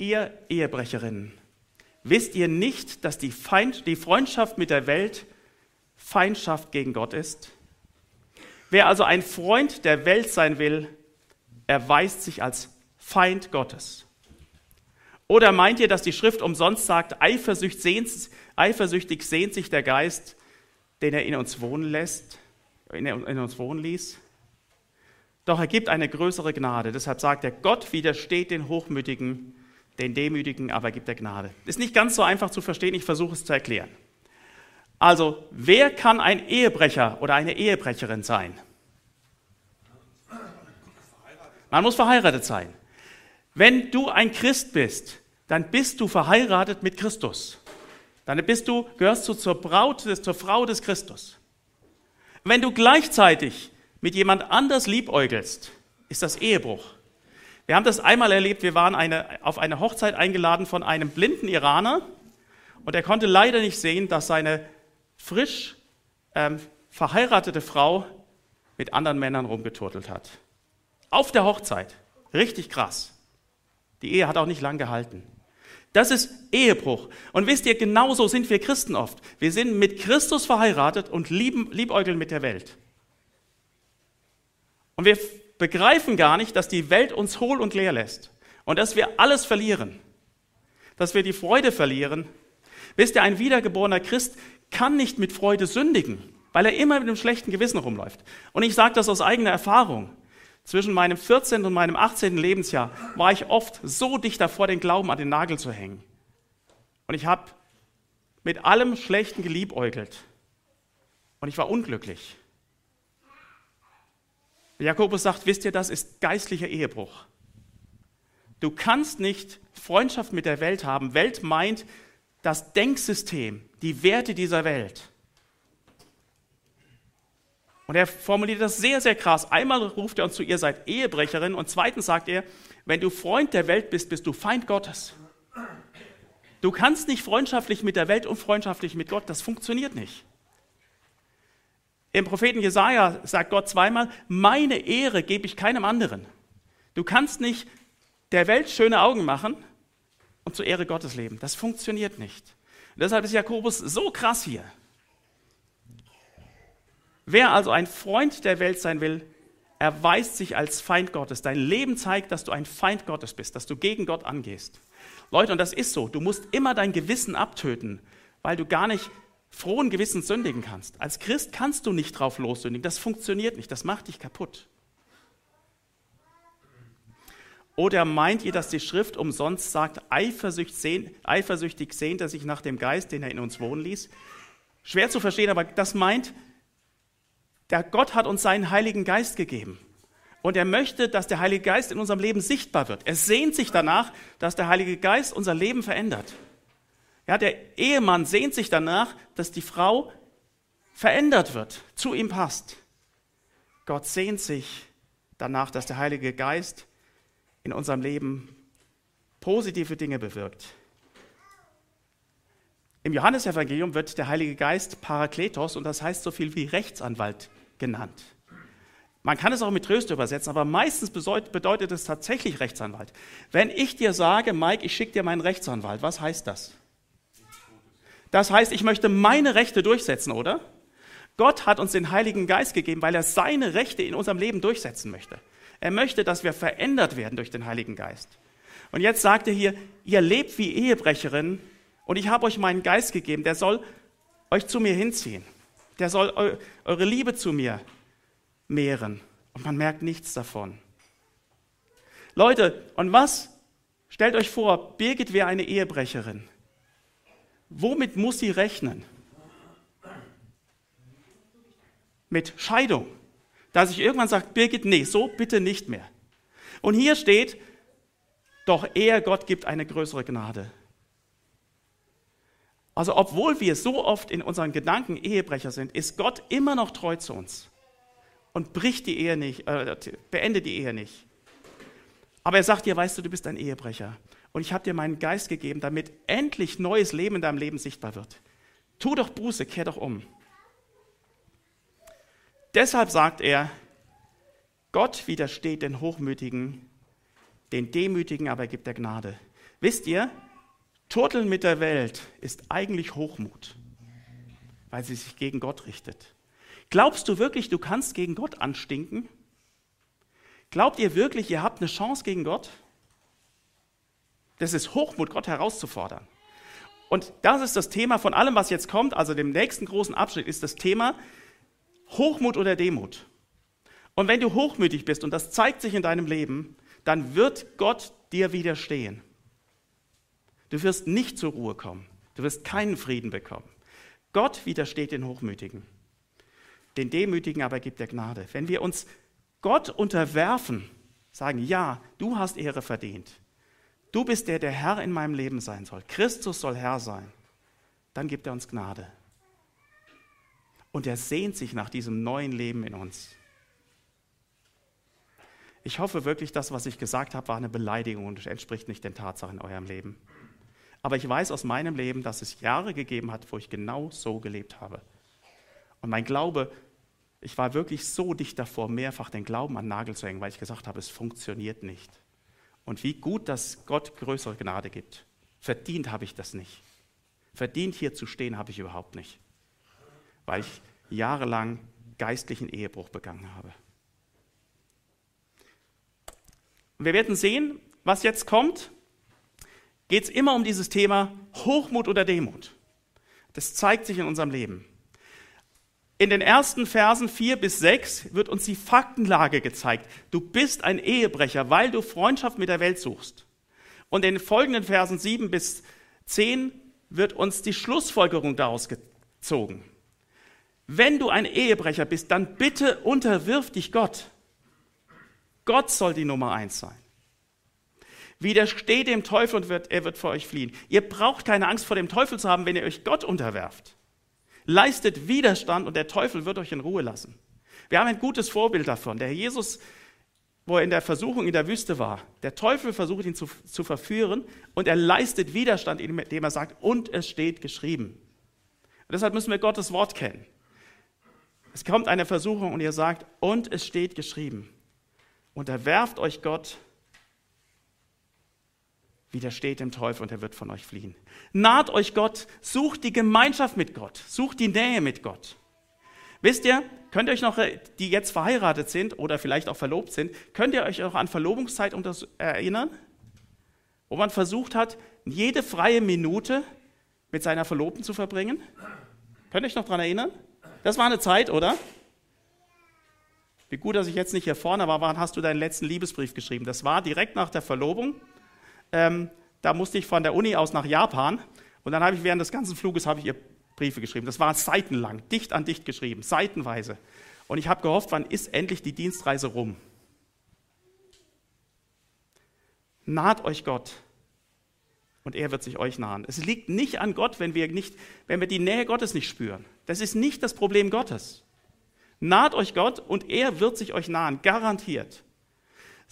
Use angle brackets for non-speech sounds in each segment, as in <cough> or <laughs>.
ihr Ehebrecherinnen, wisst ihr nicht, dass die, Feind, die Freundschaft mit der Welt Feindschaft gegen Gott ist? Wer also ein Freund der Welt sein will, erweist sich als Feind Gottes. Oder meint ihr, dass die Schrift umsonst sagt, eifersüchtig sehnt, eifersüchtig sehnt sich der Geist, den er in uns wohnen lässt, in, in uns wohnen ließ? Doch er gibt eine größere Gnade. Deshalb sagt er, Gott widersteht den Hochmütigen, den Demütigen aber gibt er Gnade. Ist nicht ganz so einfach zu verstehen, ich versuche es zu erklären. Also, wer kann ein Ehebrecher oder eine Ehebrecherin sein? Man muss verheiratet sein. Wenn du ein Christ bist, dann bist du verheiratet mit Christus. Dann bist du, gehörst du zur Braut, zur Frau des Christus. Wenn du gleichzeitig mit jemand anders liebäugelst, ist das Ehebruch. Wir haben das einmal erlebt, wir waren eine, auf eine Hochzeit eingeladen von einem blinden Iraner und er konnte leider nicht sehen, dass seine frisch ähm, verheiratete Frau mit anderen Männern rumgeturtelt hat. Auf der Hochzeit. Richtig krass. Die Ehe hat auch nicht lang gehalten. Das ist Ehebruch. Und wisst ihr, genauso sind wir Christen oft. Wir sind mit Christus verheiratet und lieben, liebäugeln mit der Welt. Und wir begreifen gar nicht, dass die Welt uns hohl und leer lässt. Und dass wir alles verlieren. Dass wir die Freude verlieren. Wisst ihr, ein wiedergeborener Christ kann nicht mit Freude sündigen, weil er immer mit einem schlechten Gewissen rumläuft. Und ich sage das aus eigener Erfahrung. Zwischen meinem 14. und meinem 18. Lebensjahr war ich oft so dicht davor, den Glauben an den Nagel zu hängen. Und ich habe mit allem Schlechten geliebäugelt. Und ich war unglücklich. Jakobus sagt, wisst ihr, das ist geistlicher Ehebruch. Du kannst nicht Freundschaft mit der Welt haben. Welt meint das Denksystem, die Werte dieser Welt. Und er formuliert das sehr, sehr krass. Einmal ruft er uns zu, ihr seid Ehebrecherin. Und zweitens sagt er, wenn du Freund der Welt bist, bist du Feind Gottes. Du kannst nicht freundschaftlich mit der Welt und freundschaftlich mit Gott. Das funktioniert nicht. Im Propheten Jesaja sagt Gott zweimal: Meine Ehre gebe ich keinem anderen. Du kannst nicht der Welt schöne Augen machen und zur Ehre Gottes leben. Das funktioniert nicht. Und deshalb ist Jakobus so krass hier. Wer also ein Freund der Welt sein will, erweist sich als Feind Gottes. Dein Leben zeigt, dass du ein Feind Gottes bist, dass du gegen Gott angehst. Leute, und das ist so. Du musst immer dein Gewissen abtöten, weil du gar nicht frohen Gewissens sündigen kannst. Als Christ kannst du nicht drauf lossündigen. Das funktioniert nicht. Das macht dich kaputt. Oder meint ihr, dass die Schrift umsonst sagt, eifersüchtig sehnt er sich nach dem Geist, den er in uns wohnen ließ? Schwer zu verstehen, aber das meint, der Gott hat uns seinen Heiligen Geist gegeben. Und er möchte, dass der Heilige Geist in unserem Leben sichtbar wird. Er sehnt sich danach, dass der Heilige Geist unser Leben verändert. Ja, der Ehemann sehnt sich danach, dass die Frau verändert wird, zu ihm passt. Gott sehnt sich danach, dass der Heilige Geist in unserem Leben positive Dinge bewirkt. Im Johannesevangelium wird der Heilige Geist Parakletos und das heißt so viel wie Rechtsanwalt genannt. Man kann es auch mit Tröste übersetzen, aber meistens bedeutet es tatsächlich Rechtsanwalt. Wenn ich dir sage, Mike, ich schicke dir meinen Rechtsanwalt, was heißt das? Das heißt, ich möchte meine Rechte durchsetzen, oder? Gott hat uns den Heiligen Geist gegeben, weil er seine Rechte in unserem Leben durchsetzen möchte. Er möchte, dass wir verändert werden durch den Heiligen Geist. Und jetzt sagt er hier, ihr lebt wie Ehebrecherin und ich habe euch meinen Geist gegeben, der soll euch zu mir hinziehen der soll eu eure Liebe zu mir mehren. Und man merkt nichts davon. Leute, und was? Stellt euch vor, Birgit wäre eine Ehebrecherin. Womit muss sie rechnen? Mit Scheidung. Dass ich irgendwann sagt, Birgit, nee, so bitte nicht mehr. Und hier steht, doch er, Gott, gibt eine größere Gnade. Also obwohl wir so oft in unseren Gedanken Ehebrecher sind, ist Gott immer noch treu zu uns und bricht die Ehe nicht, äh, beendet die Ehe nicht. Aber er sagt dir, weißt du, du bist ein Ehebrecher und ich habe dir meinen Geist gegeben, damit endlich neues Leben in deinem Leben sichtbar wird. Tu doch Buße, kehr doch um. Deshalb sagt er, Gott widersteht den Hochmütigen, Den Demütigen aber gibt er Gnade. Wisst ihr, Turteln mit der Welt ist eigentlich Hochmut, weil sie sich gegen Gott richtet. Glaubst du wirklich, du kannst gegen Gott anstinken? Glaubt ihr wirklich, ihr habt eine Chance gegen Gott? Das ist Hochmut, Gott herauszufordern. Und das ist das Thema von allem, was jetzt kommt, also dem nächsten großen Abschnitt, ist das Thema Hochmut oder Demut. Und wenn du hochmütig bist, und das zeigt sich in deinem Leben, dann wird Gott dir widerstehen. Du wirst nicht zur Ruhe kommen. Du wirst keinen Frieden bekommen. Gott widersteht den Hochmütigen. Den Demütigen aber gibt er Gnade. Wenn wir uns Gott unterwerfen, sagen, ja, du hast Ehre verdient. Du bist der, der Herr in meinem Leben sein soll. Christus soll Herr sein. Dann gibt er uns Gnade. Und er sehnt sich nach diesem neuen Leben in uns. Ich hoffe wirklich, das, was ich gesagt habe, war eine Beleidigung und entspricht nicht den Tatsachen in eurem Leben. Aber ich weiß aus meinem Leben, dass es Jahre gegeben hat, wo ich genau so gelebt habe. Und mein Glaube, ich war wirklich so dicht davor, mehrfach den Glauben an Nagel zu hängen, weil ich gesagt habe, es funktioniert nicht. Und wie gut, dass Gott größere Gnade gibt. Verdient habe ich das nicht. Verdient hier zu stehen habe ich überhaupt nicht, weil ich jahrelang geistlichen Ehebruch begangen habe. wir werden sehen, was jetzt kommt. Geht es immer um dieses Thema Hochmut oder Demut. Das zeigt sich in unserem Leben. In den ersten Versen 4 bis 6 wird uns die Faktenlage gezeigt. Du bist ein Ehebrecher, weil du Freundschaft mit der Welt suchst. Und in den folgenden Versen 7 bis 10 wird uns die Schlussfolgerung daraus gezogen. Wenn du ein Ehebrecher bist, dann bitte unterwirf dich Gott. Gott soll die Nummer eins sein. Widersteht dem Teufel und wird, er wird vor euch fliehen. Ihr braucht keine Angst vor dem Teufel zu haben, wenn ihr euch Gott unterwerft. Leistet Widerstand und der Teufel wird euch in Ruhe lassen. Wir haben ein gutes Vorbild davon. Der Jesus, wo er in der Versuchung in der Wüste war, der Teufel versucht ihn zu, zu verführen und er leistet Widerstand, indem er sagt, und es steht geschrieben. Und deshalb müssen wir Gottes Wort kennen. Es kommt eine Versuchung und ihr sagt, und es steht geschrieben. Unterwerft euch Gott, widersteht dem Teufel und er wird von euch fliehen. Naht euch Gott, sucht die Gemeinschaft mit Gott, sucht die Nähe mit Gott. Wisst ihr, könnt ihr euch noch, die jetzt verheiratet sind oder vielleicht auch verlobt sind, könnt ihr euch noch an Verlobungszeit erinnern? Wo man versucht hat, jede freie Minute mit seiner Verlobten zu verbringen? Könnt ihr euch noch daran erinnern? Das war eine Zeit, oder? Wie gut, dass ich jetzt nicht hier vorne war, wann hast du deinen letzten Liebesbrief geschrieben? Das war direkt nach der Verlobung. Ähm, da musste ich von der Uni aus nach Japan und dann habe ich während des ganzen Fluges habe ich ihr Briefe geschrieben. Das war seitenlang, dicht an dicht geschrieben, seitenweise. Und ich habe gehofft, wann ist endlich die Dienstreise rum? Naht euch Gott und er wird sich euch nahen. Es liegt nicht an Gott, wenn wir, nicht, wenn wir die Nähe Gottes nicht spüren. Das ist nicht das Problem Gottes. Naht euch Gott und er wird sich euch nahen, garantiert.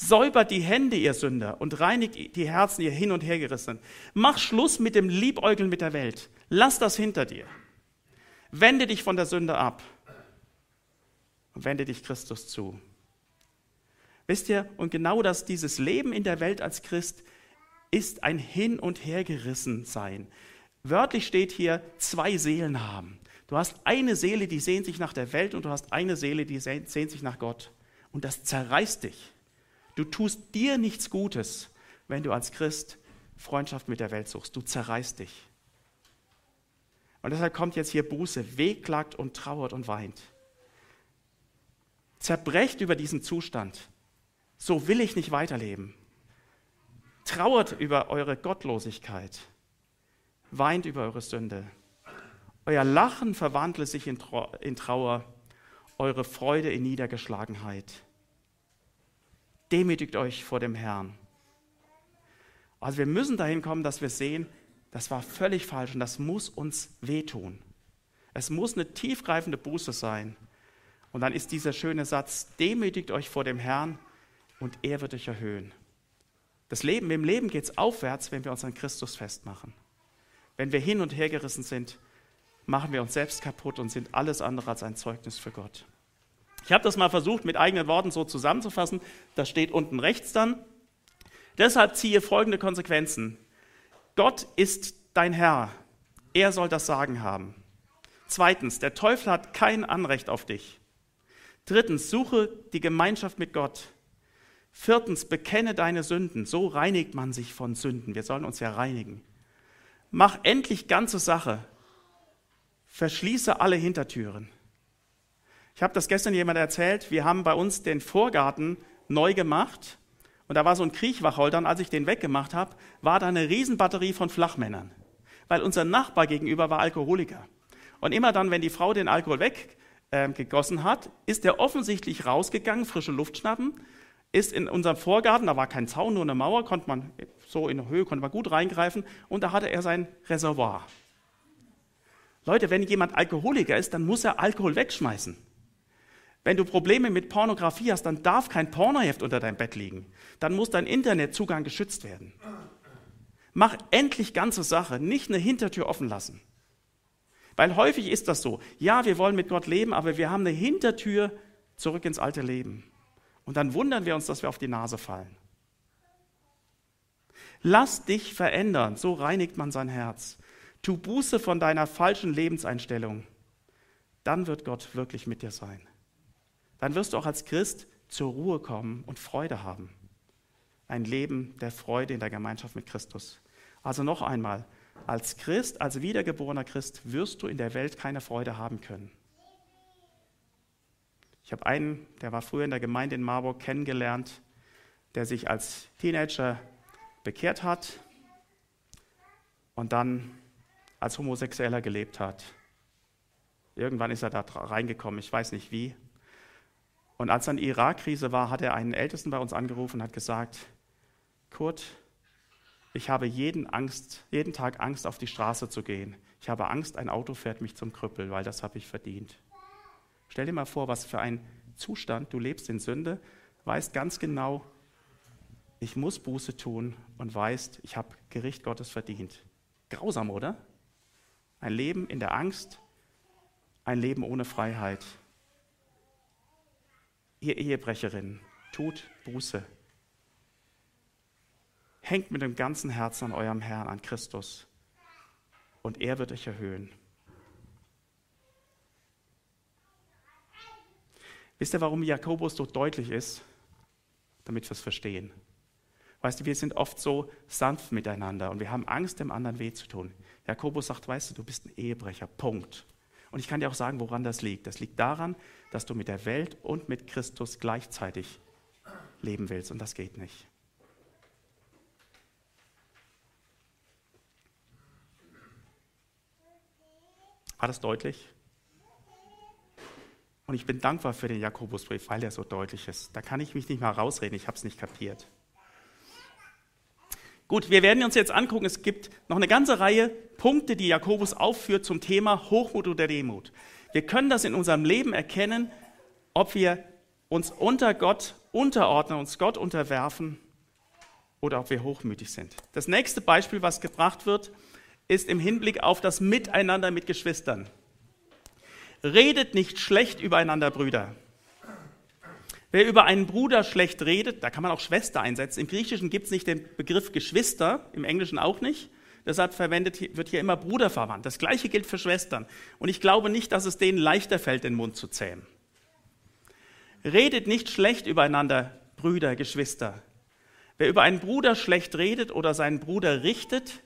Säubert die Hände, ihr Sünder, und reinigt die Herzen, ihr hin und her gerissen. Mach Schluss mit dem Liebäugeln mit der Welt. Lass das hinter dir. Wende dich von der Sünde ab und wende dich Christus zu. Wisst ihr, und genau das, dieses Leben in der Welt als Christ ist ein Hin- und Hergerissen sein. Wörtlich steht hier, zwei Seelen haben. Du hast eine Seele, die sehnt sich nach der Welt und du hast eine Seele, die sehnt sich nach Gott. Und das zerreißt dich. Du tust dir nichts Gutes, wenn du als Christ Freundschaft mit der Welt suchst. Du zerreißt dich. Und deshalb kommt jetzt hier Buße, wehklagt und trauert und weint. Zerbrecht über diesen Zustand. So will ich nicht weiterleben. Trauert über eure Gottlosigkeit. Weint über eure Sünde. Euer Lachen verwandle sich in Trauer, eure Freude in Niedergeschlagenheit. Demütigt euch vor dem Herrn. Also wir müssen dahin kommen, dass wir sehen, das war völlig falsch und das muss uns wehtun. Es muss eine tiefgreifende Buße sein. Und dann ist dieser schöne Satz, demütigt euch vor dem Herrn und er wird euch erhöhen. Das Leben, im Leben geht es aufwärts, wenn wir uns an Christus festmachen. Wenn wir hin und her gerissen sind, machen wir uns selbst kaputt und sind alles andere als ein Zeugnis für Gott. Ich habe das mal versucht, mit eigenen Worten so zusammenzufassen. Das steht unten rechts dann. Deshalb ziehe folgende Konsequenzen. Gott ist dein Herr. Er soll das Sagen haben. Zweitens, der Teufel hat kein Anrecht auf dich. Drittens, suche die Gemeinschaft mit Gott. Viertens, bekenne deine Sünden. So reinigt man sich von Sünden. Wir sollen uns ja reinigen. Mach endlich ganze Sache. Verschließe alle Hintertüren. Ich habe das gestern jemand erzählt. Wir haben bei uns den Vorgarten neu gemacht. Und da war so ein Kriechwacholder. Und als ich den weggemacht habe, war da eine Riesenbatterie von Flachmännern. Weil unser Nachbar gegenüber war Alkoholiker. Und immer dann, wenn die Frau den Alkohol weggegossen äh, hat, ist er offensichtlich rausgegangen, frische Luft schnappen, ist in unserem Vorgarten, da war kein Zaun, nur eine Mauer, konnte man so in der Höhe, konnte man gut reingreifen und da hatte er sein Reservoir. Leute, wenn jemand Alkoholiker ist, dann muss er Alkohol wegschmeißen. Wenn du Probleme mit Pornografie hast, dann darf kein Pornoheft unter deinem Bett liegen. Dann muss dein Internetzugang geschützt werden. Mach endlich ganze Sache, nicht eine Hintertür offen lassen. Weil häufig ist das so. Ja, wir wollen mit Gott leben, aber wir haben eine Hintertür zurück ins alte Leben. Und dann wundern wir uns, dass wir auf die Nase fallen. Lass dich verändern, so reinigt man sein Herz. Tu Buße von deiner falschen Lebenseinstellung. Dann wird Gott wirklich mit dir sein. Dann wirst du auch als Christ zur Ruhe kommen und Freude haben. Ein Leben der Freude in der Gemeinschaft mit Christus. Also noch einmal, als Christ, als wiedergeborener Christ, wirst du in der Welt keine Freude haben können. Ich habe einen, der war früher in der Gemeinde in Marburg kennengelernt, der sich als Teenager bekehrt hat und dann als Homosexueller gelebt hat. Irgendwann ist er da reingekommen, ich weiß nicht wie. Und als dann die Irakkrise war, hat er einen Ältesten bei uns angerufen und hat gesagt, Kurt, ich habe jeden, Angst, jeden Tag Angst, auf die Straße zu gehen. Ich habe Angst, ein Auto fährt mich zum Krüppel, weil das habe ich verdient. Stell dir mal vor, was für ein Zustand, du lebst in Sünde, weißt ganz genau, ich muss Buße tun und weißt, ich habe Gericht Gottes verdient. Grausam, oder? Ein Leben in der Angst, ein Leben ohne Freiheit. Ihr Ehebrecherin, tut Buße. Hängt mit dem ganzen Herzen an eurem Herrn, an Christus. Und er wird euch erhöhen. Wisst ihr, warum Jakobus so deutlich ist? Damit wir es verstehen. Weißt du, wir sind oft so sanft miteinander und wir haben Angst, dem anderen weh zu tun. Jakobus sagt, weißt du, du bist ein Ehebrecher, Punkt. Und ich kann dir auch sagen, woran das liegt. Das liegt daran, dass du mit der Welt und mit Christus gleichzeitig leben willst und das geht nicht. War das deutlich? Und ich bin dankbar für den Jakobusbrief, weil er so deutlich ist. Da kann ich mich nicht mal rausreden, ich habe es nicht kapiert. Gut, wir werden uns jetzt angucken, es gibt noch eine ganze Reihe Punkte, die Jakobus aufführt zum Thema Hochmut oder Demut. Wir können das in unserem Leben erkennen, ob wir uns unter Gott unterordnen, uns Gott unterwerfen oder ob wir hochmütig sind. Das nächste Beispiel, was gebracht wird, ist im Hinblick auf das Miteinander mit Geschwistern. Redet nicht schlecht übereinander, Brüder. Wer über einen Bruder schlecht redet, da kann man auch Schwester einsetzen. Im Griechischen gibt es nicht den Begriff Geschwister, im Englischen auch nicht. Deshalb verwendet, wird hier immer Bruder verwandt. Das gleiche gilt für Schwestern. Und ich glaube nicht, dass es denen leichter fällt, den Mund zu zähmen. Redet nicht schlecht übereinander, Brüder, Geschwister. Wer über einen Bruder schlecht redet oder seinen Bruder richtet,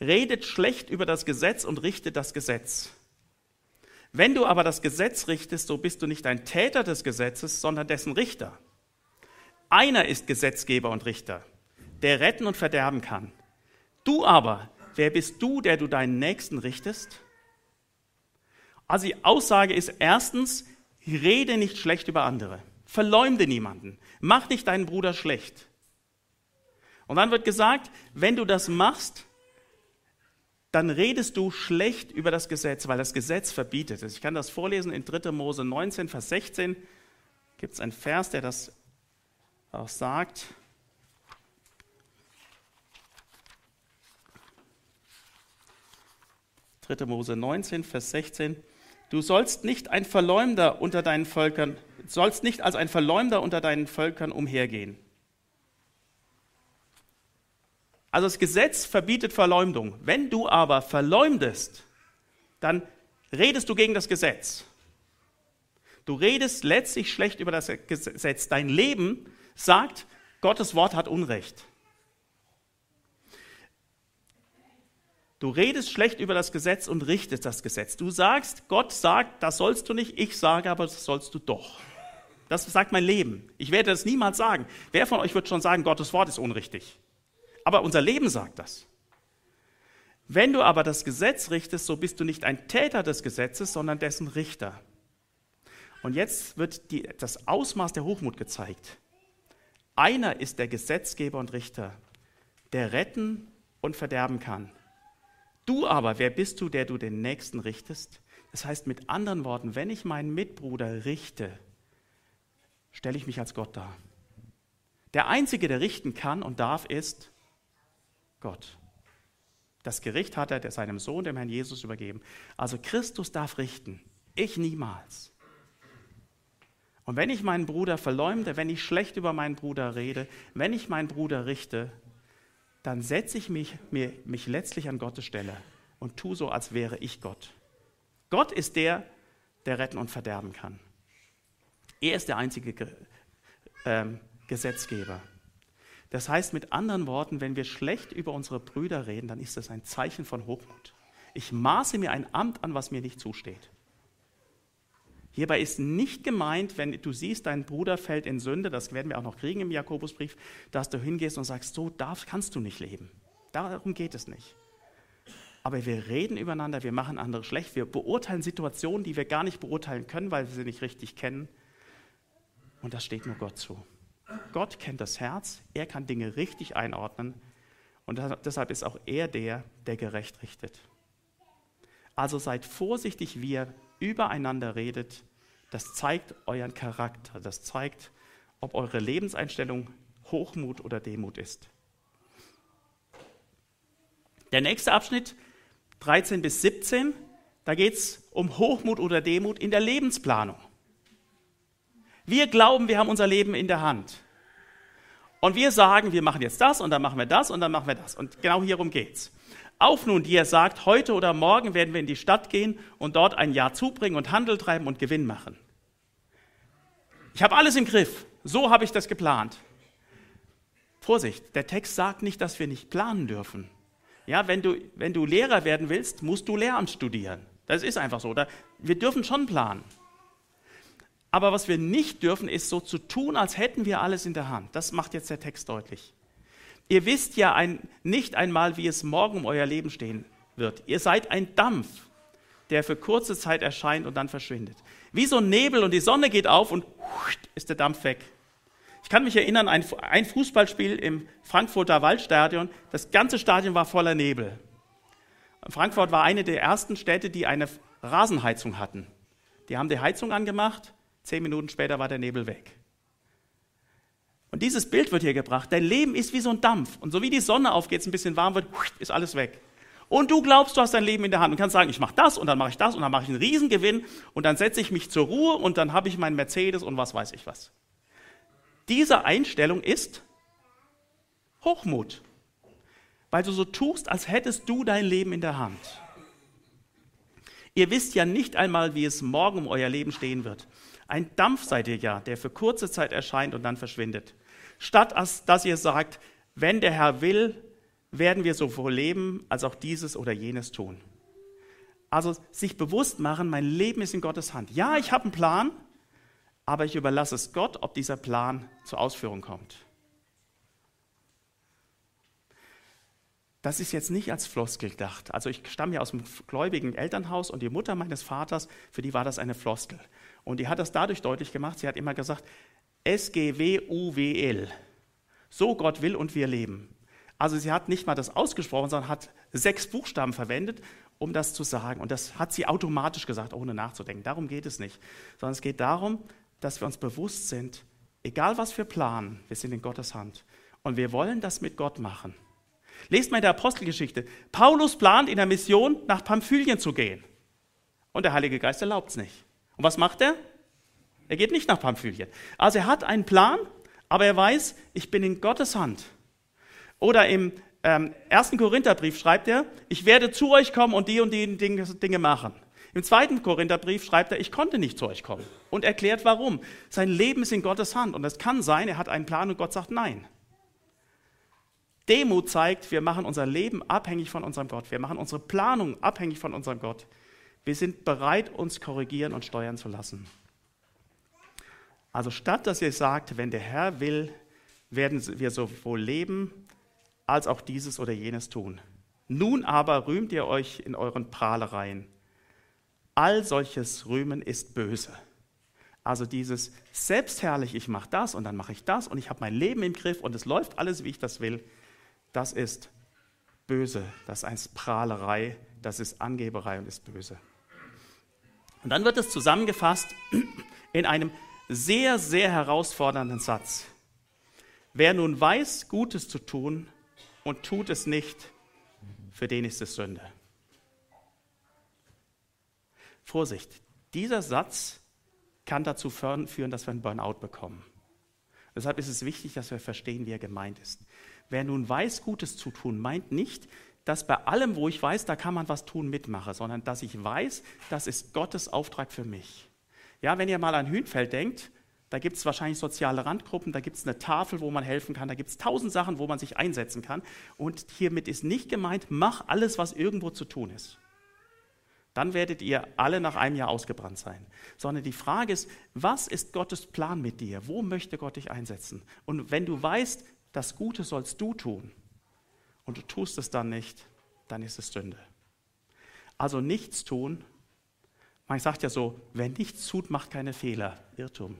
redet schlecht über das Gesetz und richtet das Gesetz. Wenn du aber das Gesetz richtest, so bist du nicht ein Täter des Gesetzes, sondern dessen Richter. Einer ist Gesetzgeber und Richter, der retten und verderben kann. Du aber, wer bist du, der du deinen Nächsten richtest? Also die Aussage ist erstens, rede nicht schlecht über andere, verleumde niemanden, mach nicht deinen Bruder schlecht. Und dann wird gesagt, wenn du das machst, dann redest du schlecht über das Gesetz, weil das Gesetz verbietet es. Ich kann das vorlesen in 3. Mose 19, Vers 16. Gibt es einen Vers, der das auch sagt. Dritte Mose 19, Vers 16. Du sollst nicht ein Verleumder unter deinen Völkern, sollst nicht als ein Verleumder unter deinen Völkern umhergehen. Also das Gesetz verbietet Verleumdung. Wenn du aber verleumdest, dann redest du gegen das Gesetz. Du redest letztlich schlecht über das Gesetz. Dein Leben sagt, Gottes Wort hat Unrecht. Du redest schlecht über das Gesetz und richtest das Gesetz. Du sagst, Gott sagt, das sollst du nicht, ich sage aber, das sollst du doch. Das sagt mein Leben. Ich werde das niemals sagen. Wer von euch wird schon sagen, Gottes Wort ist unrichtig? Aber unser Leben sagt das. Wenn du aber das Gesetz richtest, so bist du nicht ein Täter des Gesetzes, sondern dessen Richter. Und jetzt wird die, das Ausmaß der Hochmut gezeigt. Einer ist der Gesetzgeber und Richter, der retten und verderben kann. Du aber, wer bist du, der du den Nächsten richtest? Das heißt mit anderen Worten, wenn ich meinen Mitbruder richte, stelle ich mich als Gott dar. Der Einzige, der richten kann und darf, ist Gott. Das Gericht hat er seinem Sohn, dem Herrn Jesus, übergeben. Also Christus darf richten, ich niemals. Und wenn ich meinen Bruder verleumde, wenn ich schlecht über meinen Bruder rede, wenn ich meinen Bruder richte, dann setze ich mich, mir, mich letztlich an Gottes Stelle und tue so, als wäre ich Gott. Gott ist der, der retten und verderben kann. Er ist der einzige ähm, Gesetzgeber. Das heißt mit anderen Worten, wenn wir schlecht über unsere Brüder reden, dann ist das ein Zeichen von Hochmut. Ich maße mir ein Amt an, was mir nicht zusteht. Hierbei ist nicht gemeint, wenn du siehst, dein Bruder fällt in Sünde, das werden wir auch noch kriegen im Jakobusbrief, dass du hingehst und sagst, so darf, kannst du nicht leben. Darum geht es nicht. Aber wir reden übereinander, wir machen andere schlecht, wir beurteilen Situationen, die wir gar nicht beurteilen können, weil wir sie nicht richtig kennen. Und das steht nur Gott zu. Gott kennt das Herz, er kann Dinge richtig einordnen und deshalb ist auch er der, der gerecht richtet. Also seid vorsichtig, wie ihr übereinander redet, das zeigt euren Charakter, das zeigt, ob eure Lebenseinstellung Hochmut oder Demut ist. Der nächste Abschnitt, 13 bis 17, da geht es um Hochmut oder Demut in der Lebensplanung. Wir glauben, wir haben unser Leben in der Hand. Und wir sagen, wir machen jetzt das und dann machen wir das und dann machen wir das. Und genau hierum geht's. Auf nun, die er sagt, heute oder morgen werden wir in die Stadt gehen und dort ein Jahr zubringen und Handel treiben und Gewinn machen. Ich habe alles im Griff. So habe ich das geplant. Vorsicht, der Text sagt nicht, dass wir nicht planen dürfen. Ja, wenn du, wenn du Lehrer werden willst, musst du Lehramt studieren. Das ist einfach so. Wir dürfen schon planen. Aber was wir nicht dürfen, ist so zu tun, als hätten wir alles in der Hand. Das macht jetzt der Text deutlich. Ihr wisst ja ein, nicht einmal, wie es morgen um euer Leben stehen wird. Ihr seid ein Dampf, der für kurze Zeit erscheint und dann verschwindet. Wie so ein Nebel und die Sonne geht auf und ist der Dampf weg. Ich kann mich erinnern, ein, ein Fußballspiel im Frankfurter Waldstadion, das ganze Stadion war voller Nebel. Frankfurt war eine der ersten Städte, die eine Rasenheizung hatten. Die haben die Heizung angemacht, zehn Minuten später war der Nebel weg. Und dieses Bild wird hier gebracht. Dein Leben ist wie so ein Dampf. Und so wie die Sonne aufgeht, es ein bisschen warm wird, ist alles weg. Und du glaubst, du hast dein Leben in der Hand und kannst sagen, ich mache das und dann mache ich das und dann mache ich einen Riesengewinn und dann setze ich mich zur Ruhe und dann habe ich meinen Mercedes und was weiß ich was. Diese Einstellung ist Hochmut, weil du so tust, als hättest du dein Leben in der Hand. Ihr wisst ja nicht einmal, wie es morgen um euer Leben stehen wird. Ein Dampf seid ihr ja, der für kurze Zeit erscheint und dann verschwindet. Statt dass ihr sagt, wenn der Herr will, werden wir sowohl leben als auch dieses oder jenes tun. Also sich bewusst machen, mein Leben ist in Gottes Hand. Ja, ich habe einen Plan, aber ich überlasse es Gott, ob dieser Plan zur Ausführung kommt. Das ist jetzt nicht als Floskel gedacht. Also ich stamme ja aus einem gläubigen Elternhaus und die Mutter meines Vaters, für die war das eine Floskel. Und die hat das dadurch deutlich gemacht, sie hat immer gesagt, S-G-W-U-W-L. So Gott will und wir leben. Also sie hat nicht mal das ausgesprochen, sondern hat sechs Buchstaben verwendet, um das zu sagen. Und das hat sie automatisch gesagt, ohne nachzudenken. Darum geht es nicht. Sondern es geht darum, dass wir uns bewusst sind, egal was wir planen, wir sind in Gottes Hand. Und wir wollen das mit Gott machen. Lest mal in der Apostelgeschichte. Paulus plant in der Mission nach Pamphylien zu gehen. Und der Heilige Geist erlaubt es nicht. Und was macht er? Er geht nicht nach Pamphylien. Also er hat einen Plan, aber er weiß, ich bin in Gottes Hand. Oder im ähm, ersten Korintherbrief schreibt er, ich werde zu euch kommen und die und die Dinge, machen. Im zweiten Korintherbrief schreibt er, ich konnte nicht zu euch kommen und erklärt warum. Sein Leben ist in Gottes Hand und es kann sein, er hat einen Plan und Gott sagt nein. Demut zeigt, wir machen unser Leben abhängig von unserem Gott. Wir machen unsere Planung abhängig von unserem Gott. Wir sind bereit, uns korrigieren und steuern zu lassen. Also statt dass ihr sagt, wenn der Herr will, werden wir sowohl leben als auch dieses oder jenes tun. Nun aber rühmt ihr euch in euren Prahlereien. All solches Rühmen ist böse. Also dieses selbstherrlich, ich mache das und dann mache ich das und ich habe mein Leben im Griff und es läuft alles, wie ich das will, das ist böse, das ist Prahlerei, das ist Angeberei und ist böse. Und dann wird es zusammengefasst in einem sehr, sehr herausfordernden Satz. Wer nun weiß, Gutes zu tun und tut es nicht, für den ist es Sünde. Vorsicht, dieser Satz kann dazu führen, dass wir einen Burnout bekommen. Deshalb ist es wichtig, dass wir verstehen, wie er gemeint ist. Wer nun weiß, Gutes zu tun, meint nicht, dass bei allem, wo ich weiß, da kann man was tun, mitmache, sondern dass ich weiß, das ist Gottes Auftrag für mich. Ja, wenn ihr mal an Hühnfeld denkt, da gibt es wahrscheinlich soziale Randgruppen, da gibt es eine Tafel, wo man helfen kann, da gibt es tausend Sachen, wo man sich einsetzen kann. Und hiermit ist nicht gemeint, mach alles, was irgendwo zu tun ist. Dann werdet ihr alle nach einem Jahr ausgebrannt sein. Sondern die Frage ist, was ist Gottes Plan mit dir? Wo möchte Gott dich einsetzen? Und wenn du weißt, das Gute sollst du tun und du tust es dann nicht, dann ist es Sünde. Also nichts tun. Man sagt ja so, wer nichts tut, macht keine Fehler. Irrtum.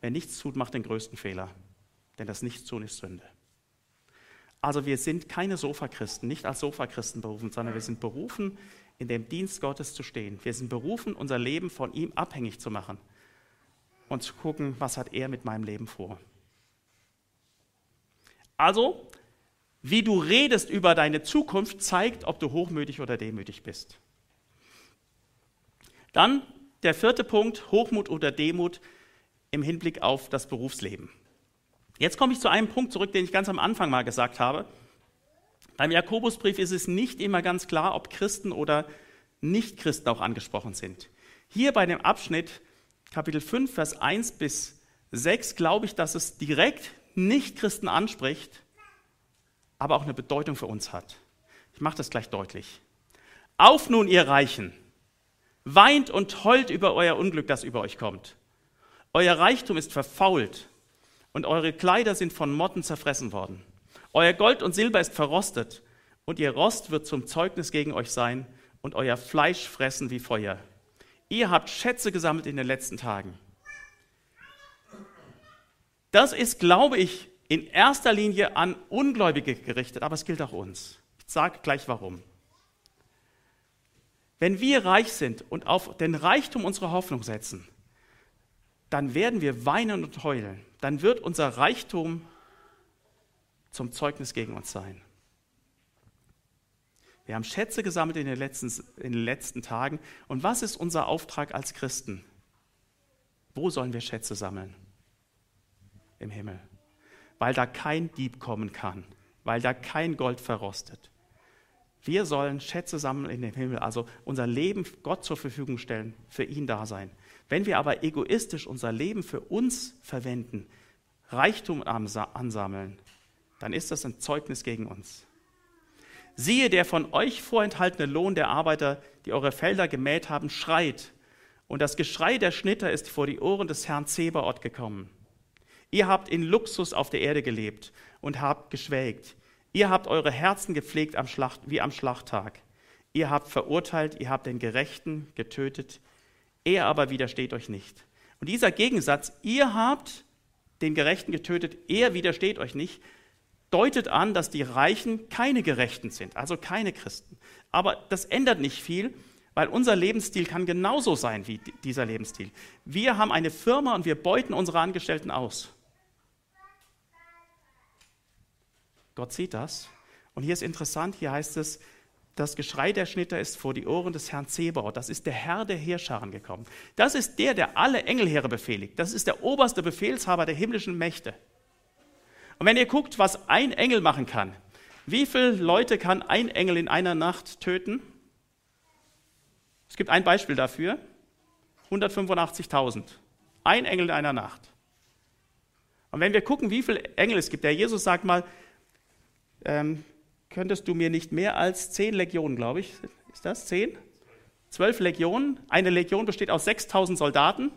Wer nichts tut, macht den größten Fehler. Denn das Nichtstun ist Sünde. Also wir sind keine Sofachristen, nicht als Sofachristen berufen, sondern wir sind berufen, in dem Dienst Gottes zu stehen. Wir sind berufen, unser Leben von ihm abhängig zu machen und zu gucken, was hat er mit meinem Leben vor. Also, wie du redest über deine Zukunft, zeigt, ob du hochmütig oder demütig bist. Dann der vierte Punkt, Hochmut oder Demut im Hinblick auf das Berufsleben. Jetzt komme ich zu einem Punkt zurück, den ich ganz am Anfang mal gesagt habe. Beim Jakobusbrief ist es nicht immer ganz klar, ob Christen oder Nichtchristen auch angesprochen sind. Hier bei dem Abschnitt Kapitel 5, Vers 1 bis 6 glaube ich, dass es direkt Nichtchristen anspricht, aber auch eine Bedeutung für uns hat. Ich mache das gleich deutlich. Auf nun, ihr Reichen, weint und heult über euer Unglück, das über euch kommt. Euer Reichtum ist verfault und eure Kleider sind von Motten zerfressen worden. Euer Gold und Silber ist verrostet und ihr Rost wird zum Zeugnis gegen euch sein und euer Fleisch fressen wie Feuer. Ihr habt Schätze gesammelt in den letzten Tagen. Das ist, glaube ich, in erster Linie an Ungläubige gerichtet, aber es gilt auch uns. Ich sage gleich warum. Wenn wir reich sind und auf den Reichtum unserer Hoffnung setzen, dann werden wir weinen und heulen. Dann wird unser Reichtum zum Zeugnis gegen uns sein. Wir haben Schätze gesammelt in den, letzten, in den letzten Tagen. Und was ist unser Auftrag als Christen? Wo sollen wir Schätze sammeln? im Himmel, weil da kein Dieb kommen kann, weil da kein Gold verrostet. Wir sollen Schätze sammeln in dem Himmel, also unser Leben Gott zur Verfügung stellen, für ihn da sein. Wenn wir aber egoistisch unser Leben für uns verwenden, Reichtum ansammeln, dann ist das ein Zeugnis gegen uns. Siehe, der von euch vorenthaltene Lohn der Arbeiter, die eure Felder gemäht haben, schreit, und das Geschrei der Schnitter ist vor die Ohren des Herrn Zebaoth gekommen. Ihr habt in Luxus auf der Erde gelebt und habt geschwelgt. Ihr habt eure Herzen gepflegt am Schlacht, wie am Schlachttag. Ihr habt verurteilt, ihr habt den Gerechten getötet. Er aber widersteht euch nicht. Und dieser Gegensatz, ihr habt den Gerechten getötet, er widersteht euch nicht, deutet an, dass die Reichen keine Gerechten sind, also keine Christen. Aber das ändert nicht viel, weil unser Lebensstil kann genauso sein wie dieser Lebensstil. Wir haben eine Firma und wir beuten unsere Angestellten aus. Gott sieht das. Und hier ist interessant, hier heißt es, das Geschrei der Schnitter ist vor die Ohren des Herrn Zebaoth. Das ist der Herr der Heerscharen gekommen. Das ist der, der alle Engelheere befehligt. Das ist der oberste Befehlshaber der himmlischen Mächte. Und wenn ihr guckt, was ein Engel machen kann, Wie viele Leute kann ein Engel in einer Nacht töten? Es gibt ein Beispiel dafür. 185.000. Ein Engel in einer Nacht. Und wenn wir gucken, wie viele Engel es gibt, der Jesus sagt mal, ähm, könntest du mir nicht mehr als zehn Legionen, glaube ich, ist das zehn? Zwölf Legionen. Eine Legion besteht aus 6000 Soldaten.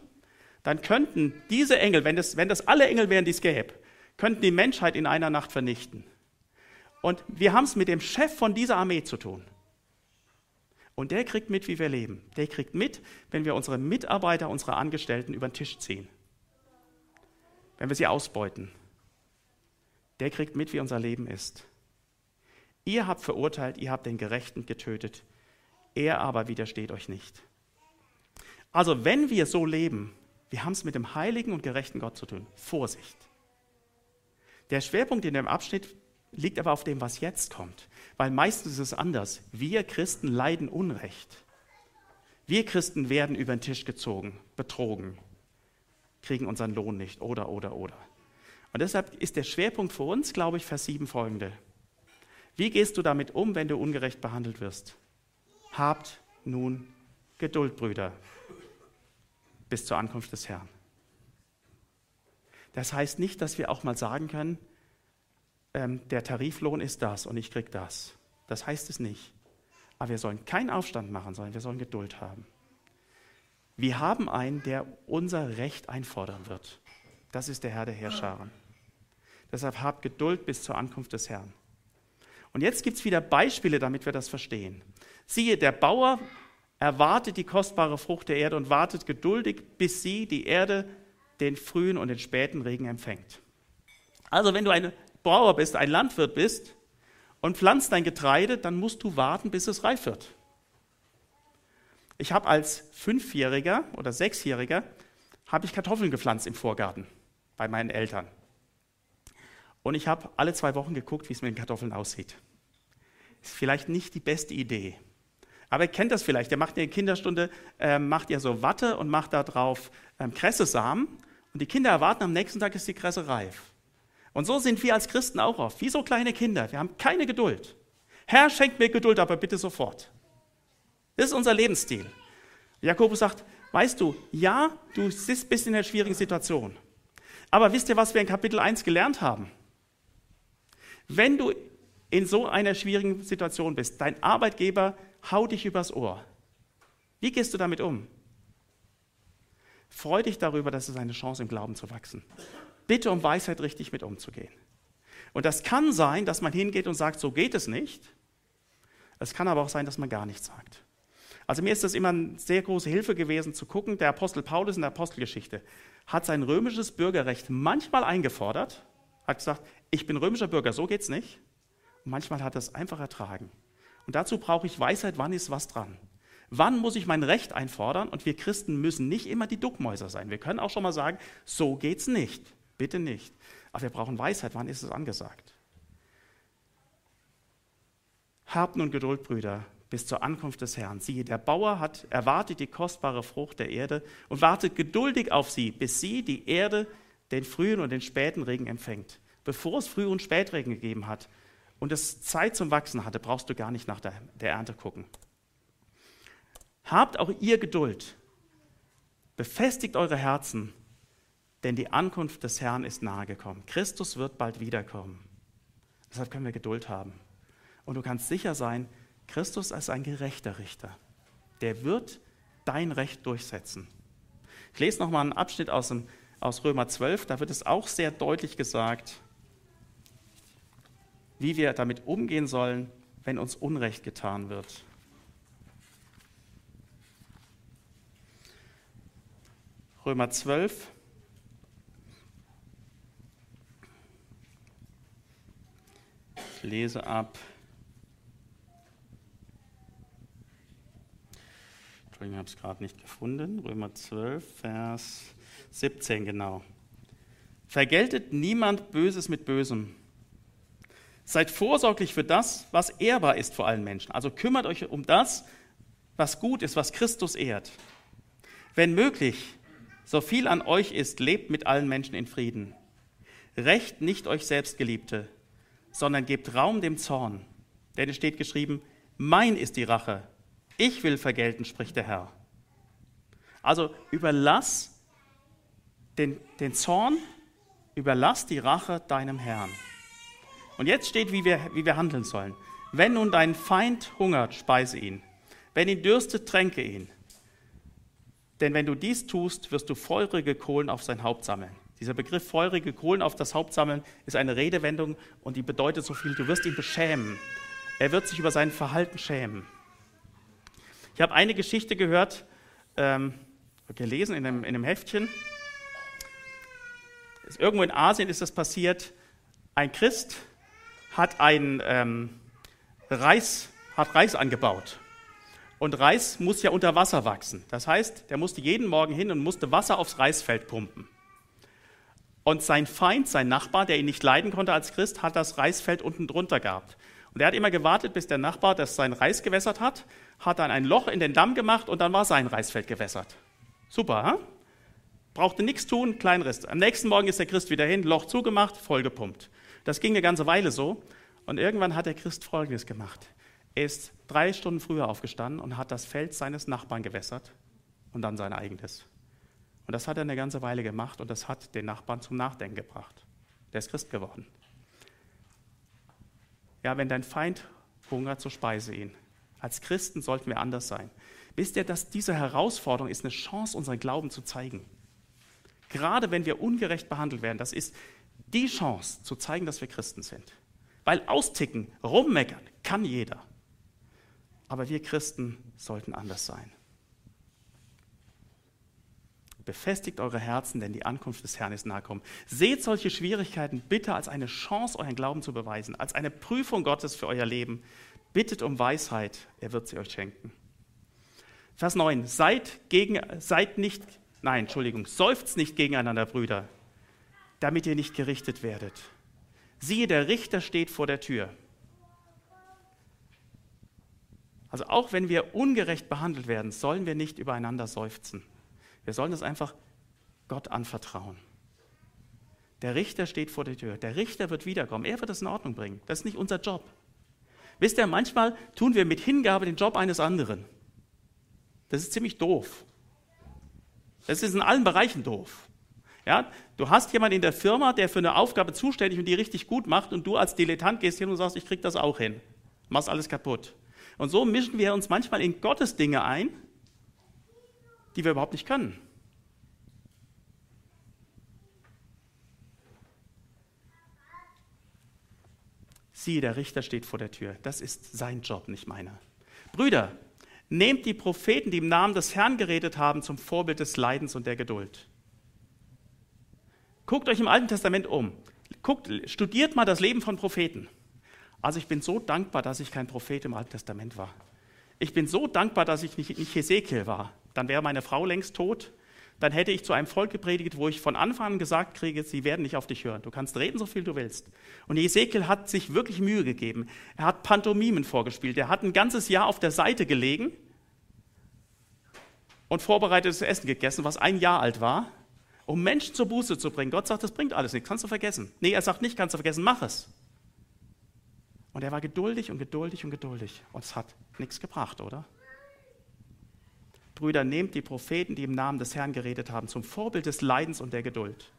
Dann könnten diese Engel, wenn das, wenn das alle Engel wären, die es gäbe, könnten die Menschheit in einer Nacht vernichten. Und wir haben es mit dem Chef von dieser Armee zu tun. Und der kriegt mit, wie wir leben. Der kriegt mit, wenn wir unsere Mitarbeiter, unsere Angestellten über den Tisch ziehen. Wenn wir sie ausbeuten. Der kriegt mit, wie unser Leben ist. Ihr habt verurteilt, ihr habt den Gerechten getötet. Er aber widersteht euch nicht. Also wenn wir so leben, wir haben es mit dem heiligen und gerechten Gott zu tun. Vorsicht. Der Schwerpunkt in dem Abschnitt liegt aber auf dem, was jetzt kommt. Weil meistens ist es anders. Wir Christen leiden Unrecht. Wir Christen werden über den Tisch gezogen, betrogen, kriegen unseren Lohn nicht oder, oder, oder. Und deshalb ist der Schwerpunkt für uns, glaube ich, Vers 7 folgende. Wie gehst du damit um, wenn du ungerecht behandelt wirst? Habt nun Geduld, Brüder, bis zur Ankunft des Herrn. Das heißt nicht, dass wir auch mal sagen können, ähm, der Tariflohn ist das und ich krieg das. Das heißt es nicht. Aber wir sollen keinen Aufstand machen, sondern wir sollen Geduld haben. Wir haben einen, der unser Recht einfordern wird. Das ist der Herr der Herrscharen. Deshalb habt Geduld bis zur Ankunft des Herrn. Und jetzt gibt es wieder Beispiele, damit wir das verstehen. Siehe, der Bauer erwartet die kostbare Frucht der Erde und wartet geduldig, bis sie, die Erde, den frühen und den späten Regen empfängt. Also wenn du ein Bauer bist, ein Landwirt bist und pflanzt dein Getreide, dann musst du warten, bis es reif wird. Ich habe als Fünfjähriger oder Sechsjähriger habe ich Kartoffeln gepflanzt im Vorgarten bei meinen Eltern. Und ich habe alle zwei Wochen geguckt, wie es mit den Kartoffeln aussieht. Ist vielleicht nicht die beste Idee. Aber ihr kennt das vielleicht. Ihr macht in der Kinderstunde, äh, macht ihr so Watte und macht da drauf ähm, Kressesamen. Und die Kinder erwarten, am nächsten Tag ist die Kresse reif. Und so sind wir als Christen auch oft, wie so kleine Kinder. Wir haben keine Geduld. Herr, schenkt mir Geduld, aber bitte sofort. Das ist unser Lebensstil. Jakobus sagt, weißt du, ja, du bist in einer schwierigen Situation. Aber wisst ihr, was wir in Kapitel 1 gelernt haben? Wenn du in so einer schwierigen Situation bist, dein Arbeitgeber haut dich übers Ohr. Wie gehst du damit um? Freu dich darüber, dass es eine Chance im Glauben zu wachsen. Bitte um Weisheit, richtig mit umzugehen. Und das kann sein, dass man hingeht und sagt, so geht es nicht. Es kann aber auch sein, dass man gar nichts sagt. Also mir ist das immer eine sehr große Hilfe gewesen zu gucken. Der Apostel Paulus in der Apostelgeschichte hat sein römisches Bürgerrecht manchmal eingefordert, hat gesagt, ich bin römischer Bürger, so geht's nicht. Und manchmal hat es einfach ertragen. Und dazu brauche ich Weisheit, wann ist was dran. Wann muss ich mein Recht einfordern? Und wir Christen müssen nicht immer die Duckmäuser sein. Wir können auch schon mal sagen, so geht's nicht. Bitte nicht. Aber wir brauchen Weisheit, wann ist es angesagt? Habt nun Geduld, Brüder, bis zur Ankunft des Herrn. Siehe, der Bauer hat erwartet die kostbare Frucht der Erde und wartet geduldig auf sie, bis sie, die Erde, den frühen und den späten Regen empfängt. Bevor es Früh- und Spätregen gegeben hat und es Zeit zum Wachsen hatte, brauchst du gar nicht nach der, der Ernte gucken. Habt auch ihr Geduld. Befestigt eure Herzen, denn die Ankunft des Herrn ist nahe gekommen. Christus wird bald wiederkommen. Deshalb können wir Geduld haben. Und du kannst sicher sein, Christus ist ein gerechter Richter. Der wird dein Recht durchsetzen. Ich lese nochmal einen Abschnitt aus, dem, aus Römer 12, da wird es auch sehr deutlich gesagt, wie wir damit umgehen sollen, wenn uns Unrecht getan wird. Römer 12. Ich lese ab. Entschuldigung, ich habe es gerade nicht gefunden. Römer 12, Vers 17, genau. Vergeltet niemand Böses mit Bösem. Seid vorsorglich für das, was ehrbar ist vor allen Menschen. Also kümmert euch um das, was gut ist, was Christus ehrt. Wenn möglich, so viel an euch ist, lebt mit allen Menschen in Frieden. Recht nicht euch selbst, Geliebte, sondern gebt Raum dem Zorn. Denn es steht geschrieben, mein ist die Rache, ich will vergelten, spricht der Herr. Also überlass den, den Zorn, überlass die Rache deinem Herrn. Und jetzt steht, wie wir, wie wir handeln sollen. Wenn nun dein Feind hungert, speise ihn. Wenn ihn dürstet, tränke ihn. Denn wenn du dies tust, wirst du feurige Kohlen auf sein Haupt sammeln. Dieser Begriff feurige Kohlen auf das Haupt sammeln ist eine Redewendung und die bedeutet so viel, du wirst ihn beschämen. Er wird sich über sein Verhalten schämen. Ich habe eine Geschichte gehört, ähm, gelesen in einem, in einem Heftchen. Irgendwo in Asien ist das passiert. Ein Christ hat ein ähm, Reis, hat Reis angebaut. Und Reis muss ja unter Wasser wachsen. Das heißt, der musste jeden Morgen hin und musste Wasser aufs Reisfeld pumpen. Und sein Feind, sein Nachbar, der ihn nicht leiden konnte als Christ, hat das Reisfeld unten drunter gehabt. Und er hat immer gewartet, bis der Nachbar das sein Reis gewässert hat, hat dann ein Loch in den Damm gemacht und dann war sein Reisfeld gewässert. Super, ha? Brauchte nichts tun, klein Riss. Am nächsten Morgen ist der Christ wieder hin, Loch zugemacht, vollgepumpt. Das ging eine ganze Weile so. Und irgendwann hat der Christ Folgendes gemacht. Er ist drei Stunden früher aufgestanden und hat das Feld seines Nachbarn gewässert und dann sein eigenes. Und das hat er eine ganze Weile gemacht und das hat den Nachbarn zum Nachdenken gebracht. Der ist Christ geworden. Ja, wenn dein Feind hungert, so speise ihn. Als Christen sollten wir anders sein. Wisst ihr, dass diese Herausforderung ist eine Chance, unseren Glauben zu zeigen? Gerade wenn wir ungerecht behandelt werden, das ist die Chance zu zeigen, dass wir Christen sind. Weil austicken, rummeckern kann jeder. Aber wir Christen sollten anders sein. Befestigt eure Herzen, denn die Ankunft des Herrn ist nahe gekommen. Seht solche Schwierigkeiten bitte als eine Chance, euren Glauben zu beweisen, als eine Prüfung Gottes für euer Leben. Bittet um Weisheit, er wird sie euch schenken. Vers 9. Seid, gegen, seid nicht, nein, Entschuldigung, seufzt nicht gegeneinander, Brüder, damit ihr nicht gerichtet werdet. Siehe, der Richter steht vor der Tür. Also auch wenn wir ungerecht behandelt werden, sollen wir nicht übereinander seufzen. Wir sollen es einfach Gott anvertrauen. Der Richter steht vor der Tür. Der Richter wird wiederkommen. Er wird es in Ordnung bringen. Das ist nicht unser Job. Wisst ihr, manchmal tun wir mit Hingabe den Job eines anderen. Das ist ziemlich doof. Das ist in allen Bereichen doof. Ja, du hast jemanden in der Firma, der für eine Aufgabe zuständig und die richtig gut macht und du als Dilettant gehst hin und sagst, ich krieg das auch hin. Machst alles kaputt. Und so mischen wir uns manchmal in Gottes Dinge ein, die wir überhaupt nicht können. Siehe, der Richter steht vor der Tür. Das ist sein Job, nicht meiner. Brüder, nehmt die Propheten, die im Namen des Herrn geredet haben, zum Vorbild des Leidens und der Geduld. Guckt euch im Alten Testament um. Guckt, studiert mal das Leben von Propheten. Also ich bin so dankbar, dass ich kein Prophet im Alten Testament war. Ich bin so dankbar, dass ich nicht, nicht Hesekiel war. Dann wäre meine Frau längst tot. Dann hätte ich zu einem Volk gepredigt, wo ich von Anfang an gesagt kriege, sie werden nicht auf dich hören. Du kannst reden, so viel du willst. Und Hesekiel hat sich wirklich Mühe gegeben. Er hat Pantomimen vorgespielt. Er hat ein ganzes Jahr auf der Seite gelegen und vorbereitetes Essen gegessen, was ein Jahr alt war, um Menschen zur Buße zu bringen. Gott sagt, das bringt alles nichts, kannst du vergessen. Nee, er sagt nicht, kannst du vergessen, mach es. Und er war geduldig und geduldig und geduldig. Und es hat nichts gebracht, oder? Brüder, nehmt die Propheten, die im Namen des Herrn geredet haben, zum Vorbild des Leidens und der Geduld.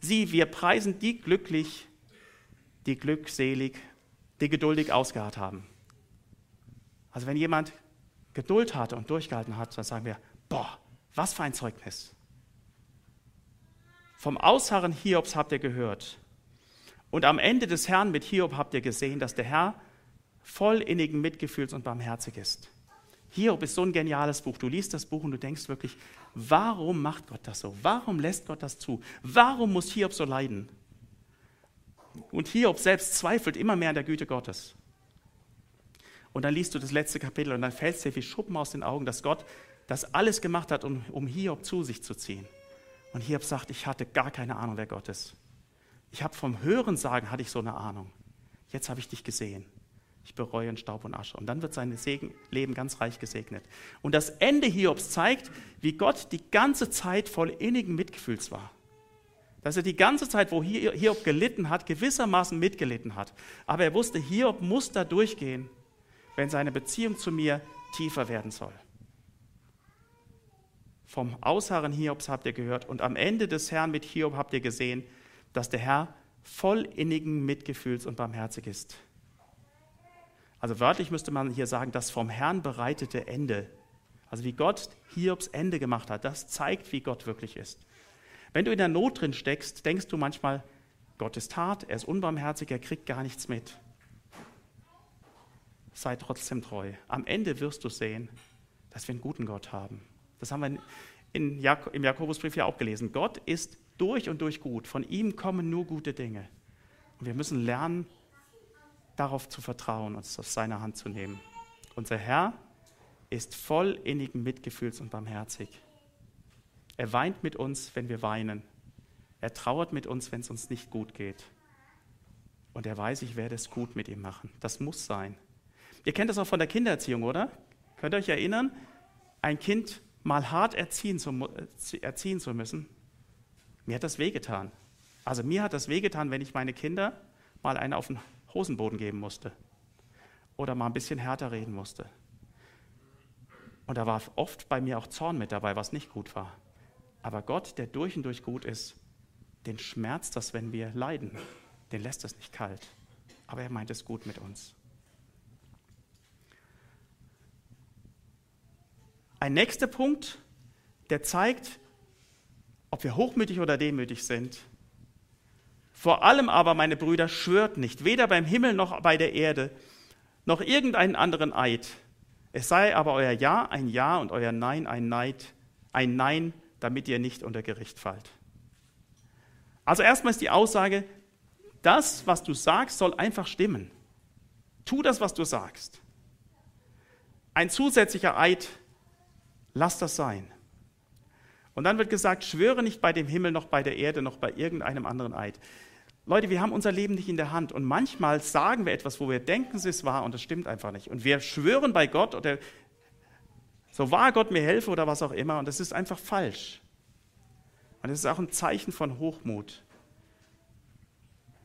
Sie, wir preisen die glücklich, die glückselig, die geduldig ausgeharrt haben. Also wenn jemand Geduld hatte und durchgehalten hat, dann sagen wir, boah, was für ein Zeugnis. Vom Ausharren Hiobs habt ihr gehört. Und am Ende des Herrn mit Hiob habt ihr gesehen, dass der Herr voll innigen Mitgefühls und barmherzig ist. Hiob ist so ein geniales Buch. Du liest das Buch und du denkst wirklich, warum macht Gott das so? Warum lässt Gott das zu? Warum muss Hiob so leiden? Und Hiob selbst zweifelt immer mehr an der Güte Gottes. Und dann liest du das letzte Kapitel und dann fällt dir wie Schuppen aus den Augen, dass Gott das alles gemacht hat, um, um Hiob zu sich zu ziehen. Und Hiob sagt, ich hatte gar keine Ahnung, wer Gott ist. Ich habe vom Hörensagen hatte ich so eine Ahnung. Jetzt habe ich dich gesehen. Ich bereue in Staub und Asche. Und dann wird sein Segen, Leben ganz reich gesegnet. Und das Ende Hiobs zeigt, wie Gott die ganze Zeit voll innigen Mitgefühls war. Dass er die ganze Zeit, wo Hiob gelitten hat, gewissermaßen mitgelitten hat. Aber er wusste, Hiob muss da durchgehen, wenn seine Beziehung zu mir tiefer werden soll. Vom Ausharren Hiobs habt ihr gehört und am Ende des Herrn mit Hiob habt ihr gesehen, dass der Herr voll innigen Mitgefühls und barmherzig ist. Also wörtlich müsste man hier sagen, das vom Herrn bereitete Ende. Also wie Gott Hiobs Ende gemacht hat, das zeigt, wie Gott wirklich ist. Wenn du in der Not drin steckst, denkst du manchmal, Gott ist hart, er ist unbarmherzig, er kriegt gar nichts mit. Sei trotzdem treu. Am Ende wirst du sehen, dass wir einen guten Gott haben. Das haben wir in Jak im Jakobusbrief ja auch gelesen. Gott ist durch und durch gut. Von ihm kommen nur gute Dinge. Und wir müssen lernen, darauf zu vertrauen, uns aus seiner Hand zu nehmen. Unser Herr ist voll innigen Mitgefühls und barmherzig. Er weint mit uns, wenn wir weinen. Er trauert mit uns, wenn es uns nicht gut geht. Und er weiß, ich werde es gut mit ihm machen. Das muss sein. Ihr kennt das auch von der Kindererziehung, oder? Könnt ihr euch erinnern? Ein Kind mal hart erziehen zu, äh, erziehen zu müssen, mir hat das wehgetan. Also mir hat das wehgetan, wenn ich meine Kinder mal einen auf den Hosenboden geben musste oder mal ein bisschen härter reden musste. Und da war oft bei mir auch Zorn mit dabei, was nicht gut war. Aber Gott, der durch und durch gut ist, den schmerzt das, wenn wir leiden. Den lässt das nicht kalt. Aber er meint es gut mit uns. Ein nächster Punkt, der zeigt, ob wir hochmütig oder demütig sind. Vor allem aber, meine Brüder, schwört nicht, weder beim Himmel noch bei der Erde, noch irgendeinen anderen Eid. Es sei aber euer Ja ein Ja und euer Nein ein Neid, ein Nein, damit ihr nicht unter Gericht fallt. Also erstmal ist die Aussage, das, was du sagst, soll einfach stimmen. Tu das, was du sagst. Ein zusätzlicher Eid, lass das sein. Und dann wird gesagt, schwöre nicht bei dem Himmel noch bei der Erde noch bei irgendeinem anderen Eid. Leute, wir haben unser Leben nicht in der Hand und manchmal sagen wir etwas, wo wir denken, es ist wahr und es stimmt einfach nicht. Und wir schwören bei Gott oder so wahr Gott mir helfe oder was auch immer und das ist einfach falsch. Und es ist auch ein Zeichen von Hochmut,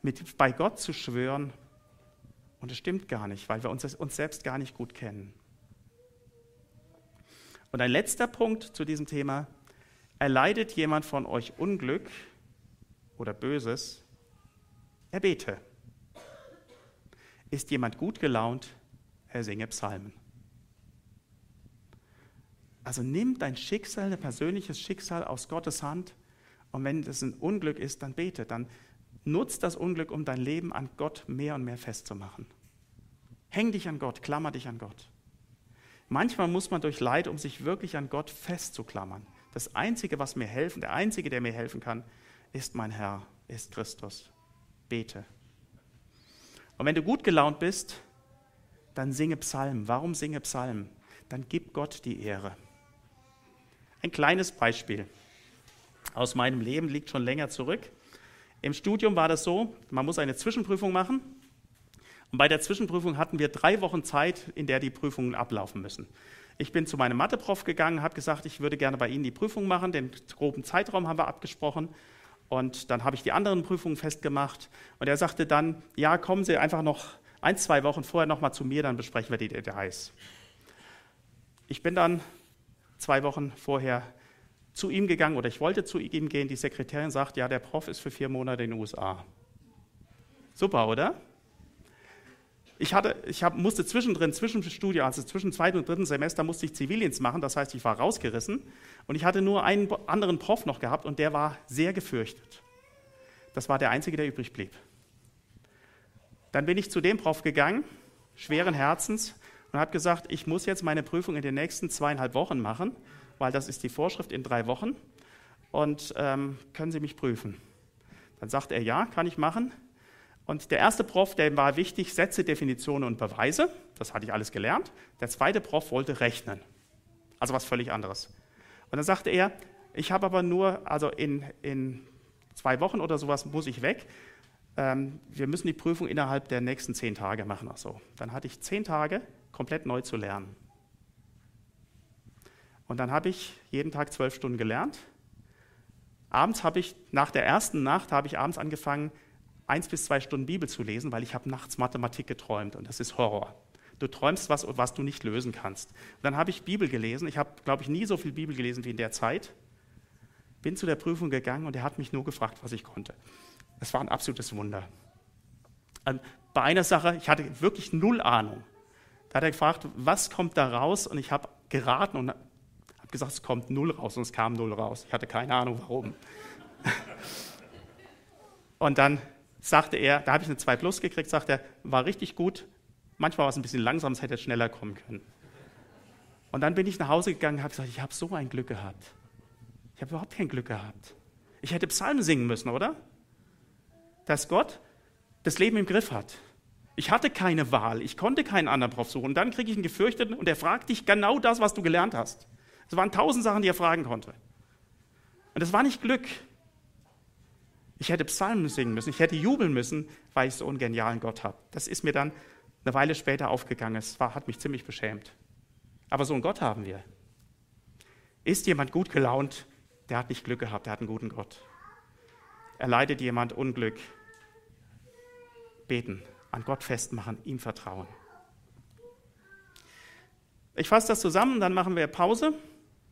mit bei Gott zu schwören und es stimmt gar nicht, weil wir uns, uns selbst gar nicht gut kennen. Und ein letzter Punkt zu diesem Thema, Erleidet jemand von euch Unglück oder Böses, er bete. Ist jemand gut gelaunt, er singe Psalmen. Also nimm dein Schicksal, dein persönliches Schicksal aus Gottes Hand und wenn es ein Unglück ist, dann bete. Dann nutzt das Unglück, um dein Leben an Gott mehr und mehr festzumachen. Häng dich an Gott, klammer dich an Gott. Manchmal muss man durch Leid, um sich wirklich an Gott festzuklammern. Das Einzige, was mir helfen, der Einzige, der mir helfen kann, ist mein Herr, ist Christus. Bete. Und wenn du gut gelaunt bist, dann singe Psalmen. Warum singe Psalmen? Dann gib Gott die Ehre. Ein kleines Beispiel aus meinem Leben liegt schon länger zurück. Im Studium war das so, man muss eine Zwischenprüfung machen. Und bei der Zwischenprüfung hatten wir drei Wochen Zeit, in der die Prüfungen ablaufen müssen. Ich bin zu meinem Mathe-Prof gegangen, habe gesagt, ich würde gerne bei Ihnen die Prüfung machen. Den groben Zeitraum haben wir abgesprochen. Und dann habe ich die anderen Prüfungen festgemacht. Und er sagte dann, ja, kommen Sie einfach noch ein, zwei Wochen vorher nochmal zu mir, dann besprechen wir die Details. Ich bin dann zwei Wochen vorher zu ihm gegangen oder ich wollte zu ihm gehen. Die Sekretärin sagt, ja, der Prof ist für vier Monate in den USA. Super, oder? Ich, hatte, ich hab, musste zwischendrin, zwischen Studio, also zwischen zweiten und dritten Semester, musste ich Zivildienst machen. Das heißt, ich war rausgerissen. Und ich hatte nur einen anderen Prof noch gehabt und der war sehr gefürchtet. Das war der Einzige, der übrig blieb. Dann bin ich zu dem Prof gegangen, schweren Herzens, und habe gesagt, ich muss jetzt meine Prüfung in den nächsten zweieinhalb Wochen machen, weil das ist die Vorschrift in drei Wochen. Und ähm, können Sie mich prüfen? Dann sagt er, ja, kann ich machen. Und der erste Prof, der war wichtig, Sätze, Definitionen und Beweise. Das hatte ich alles gelernt. Der zweite Prof wollte rechnen. Also was völlig anderes. Und dann sagte er, ich habe aber nur, also in, in zwei Wochen oder sowas muss ich weg. Ähm, wir müssen die Prüfung innerhalb der nächsten zehn Tage machen. Ach so. Dann hatte ich zehn Tage, komplett neu zu lernen. Und dann habe ich jeden Tag zwölf Stunden gelernt Abends habe ich, nach der ersten Nacht, habe ich abends angefangen, eins bis zwei Stunden Bibel zu lesen, weil ich habe nachts Mathematik geträumt und das ist Horror. Du träumst was, was du nicht lösen kannst. Und dann habe ich Bibel gelesen. Ich habe, glaube ich, nie so viel Bibel gelesen wie in der Zeit. Bin zu der Prüfung gegangen und er hat mich nur gefragt, was ich konnte. Es war ein absolutes Wunder. Ähm, bei einer Sache, ich hatte wirklich null Ahnung. Da hat er gefragt, was kommt da raus? Und ich habe geraten und habe gesagt, es kommt null raus. Und es kam null raus. Ich hatte keine Ahnung, warum. <laughs> und dann sagte er, da habe ich eine 2 Plus gekriegt, sagt er, war richtig gut. Manchmal war es ein bisschen langsam, es hätte schneller kommen können. Und dann bin ich nach Hause gegangen und habe gesagt, ich habe so ein Glück gehabt. Ich habe überhaupt kein Glück gehabt. Ich hätte Psalmen singen müssen, oder? Dass Gott das Leben im Griff hat. Ich hatte keine Wahl, ich konnte keinen anderen Prof suchen. Und dann kriege ich einen Gefürchteten und er fragt dich genau das, was du gelernt hast. Es waren tausend Sachen, die er fragen konnte. Und das war nicht Glück. Ich hätte Psalmen singen müssen, ich hätte jubeln müssen, weil ich so einen genialen Gott habe. Das ist mir dann eine Weile später aufgegangen. Es war, hat mich ziemlich beschämt. Aber so einen Gott haben wir. Ist jemand gut gelaunt, der hat nicht Glück gehabt, der hat einen guten Gott. Erleidet jemand Unglück, beten, an Gott festmachen, ihm vertrauen. Ich fasse das zusammen, dann machen wir Pause.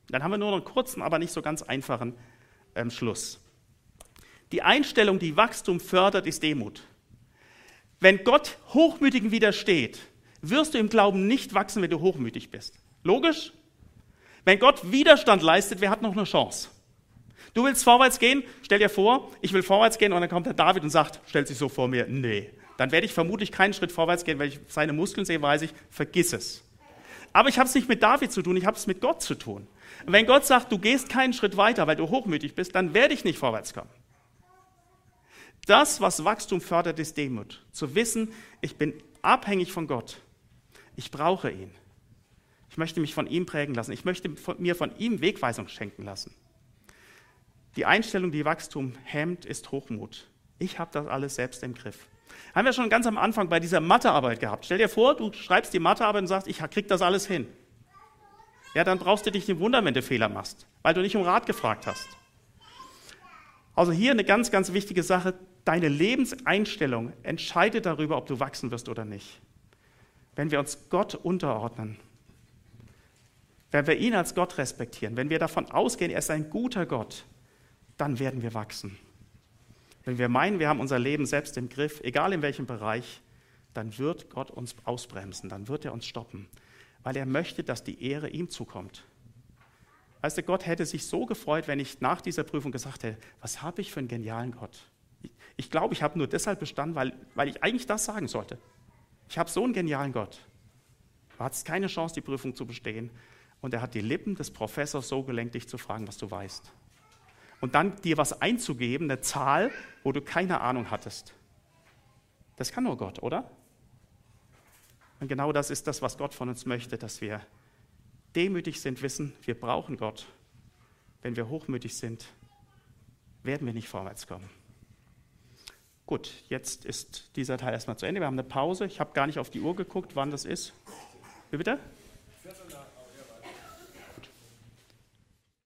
Dann haben wir nur noch einen kurzen, aber nicht so ganz einfachen ähm, Schluss. Die Einstellung, die Wachstum fördert, ist Demut. Wenn Gott Hochmütigen widersteht, wirst du im Glauben nicht wachsen, wenn du hochmütig bist. Logisch? Wenn Gott Widerstand leistet, wer hat noch eine Chance? Du willst vorwärts gehen, stell dir vor, ich will vorwärts gehen und dann kommt der David und sagt, stellt sich so vor mir, nee, dann werde ich vermutlich keinen Schritt vorwärts gehen, weil ich seine Muskeln sehe, weiß ich, vergiss es. Aber ich habe es nicht mit David zu tun, ich habe es mit Gott zu tun. Wenn Gott sagt, du gehst keinen Schritt weiter, weil du hochmütig bist, dann werde ich nicht vorwärts kommen. Das, was Wachstum fördert, ist Demut. Zu wissen, ich bin abhängig von Gott. Ich brauche ihn. Ich möchte mich von ihm prägen lassen. Ich möchte mir von ihm Wegweisung schenken lassen. Die Einstellung, die Wachstum hemmt, ist Hochmut. Ich habe das alles selbst im Griff. Haben wir schon ganz am Anfang bei dieser Mathearbeit gehabt. Stell dir vor, du schreibst die Mathearbeit und sagst, ich krieg das alles hin. Ja, dann brauchst du dich nicht wundern, wenn du Fehler machst, weil du nicht um Rat gefragt hast. Also hier eine ganz, ganz wichtige Sache. Deine Lebenseinstellung entscheidet darüber, ob du wachsen wirst oder nicht. Wenn wir uns Gott unterordnen, wenn wir ihn als Gott respektieren, wenn wir davon ausgehen, er ist ein guter Gott, dann werden wir wachsen. Wenn wir meinen, wir haben unser Leben selbst im Griff, egal in welchem Bereich, dann wird Gott uns ausbremsen, dann wird er uns stoppen, weil er möchte, dass die Ehre ihm zukommt. Weißt du, Gott hätte sich so gefreut, wenn ich nach dieser Prüfung gesagt hätte, was habe ich für einen genialen Gott? Ich glaube, ich habe nur deshalb bestanden, weil, weil ich eigentlich das sagen sollte. Ich habe so einen genialen Gott. Du hattest keine Chance, die Prüfung zu bestehen. Und er hat die Lippen des Professors so gelenkt, dich zu fragen, was du weißt und dann dir was einzugeben, eine Zahl, wo du keine Ahnung hattest. Das kann nur Gott, oder? Und genau das ist das, was Gott von uns möchte, dass wir demütig sind, wissen, wir brauchen Gott. Wenn wir hochmütig sind, werden wir nicht vorwärts kommen. Gut, jetzt ist dieser Teil erstmal zu Ende. Wir haben eine Pause. Ich habe gar nicht auf die Uhr geguckt, wann das ist. Wie bitte? Viertel nach.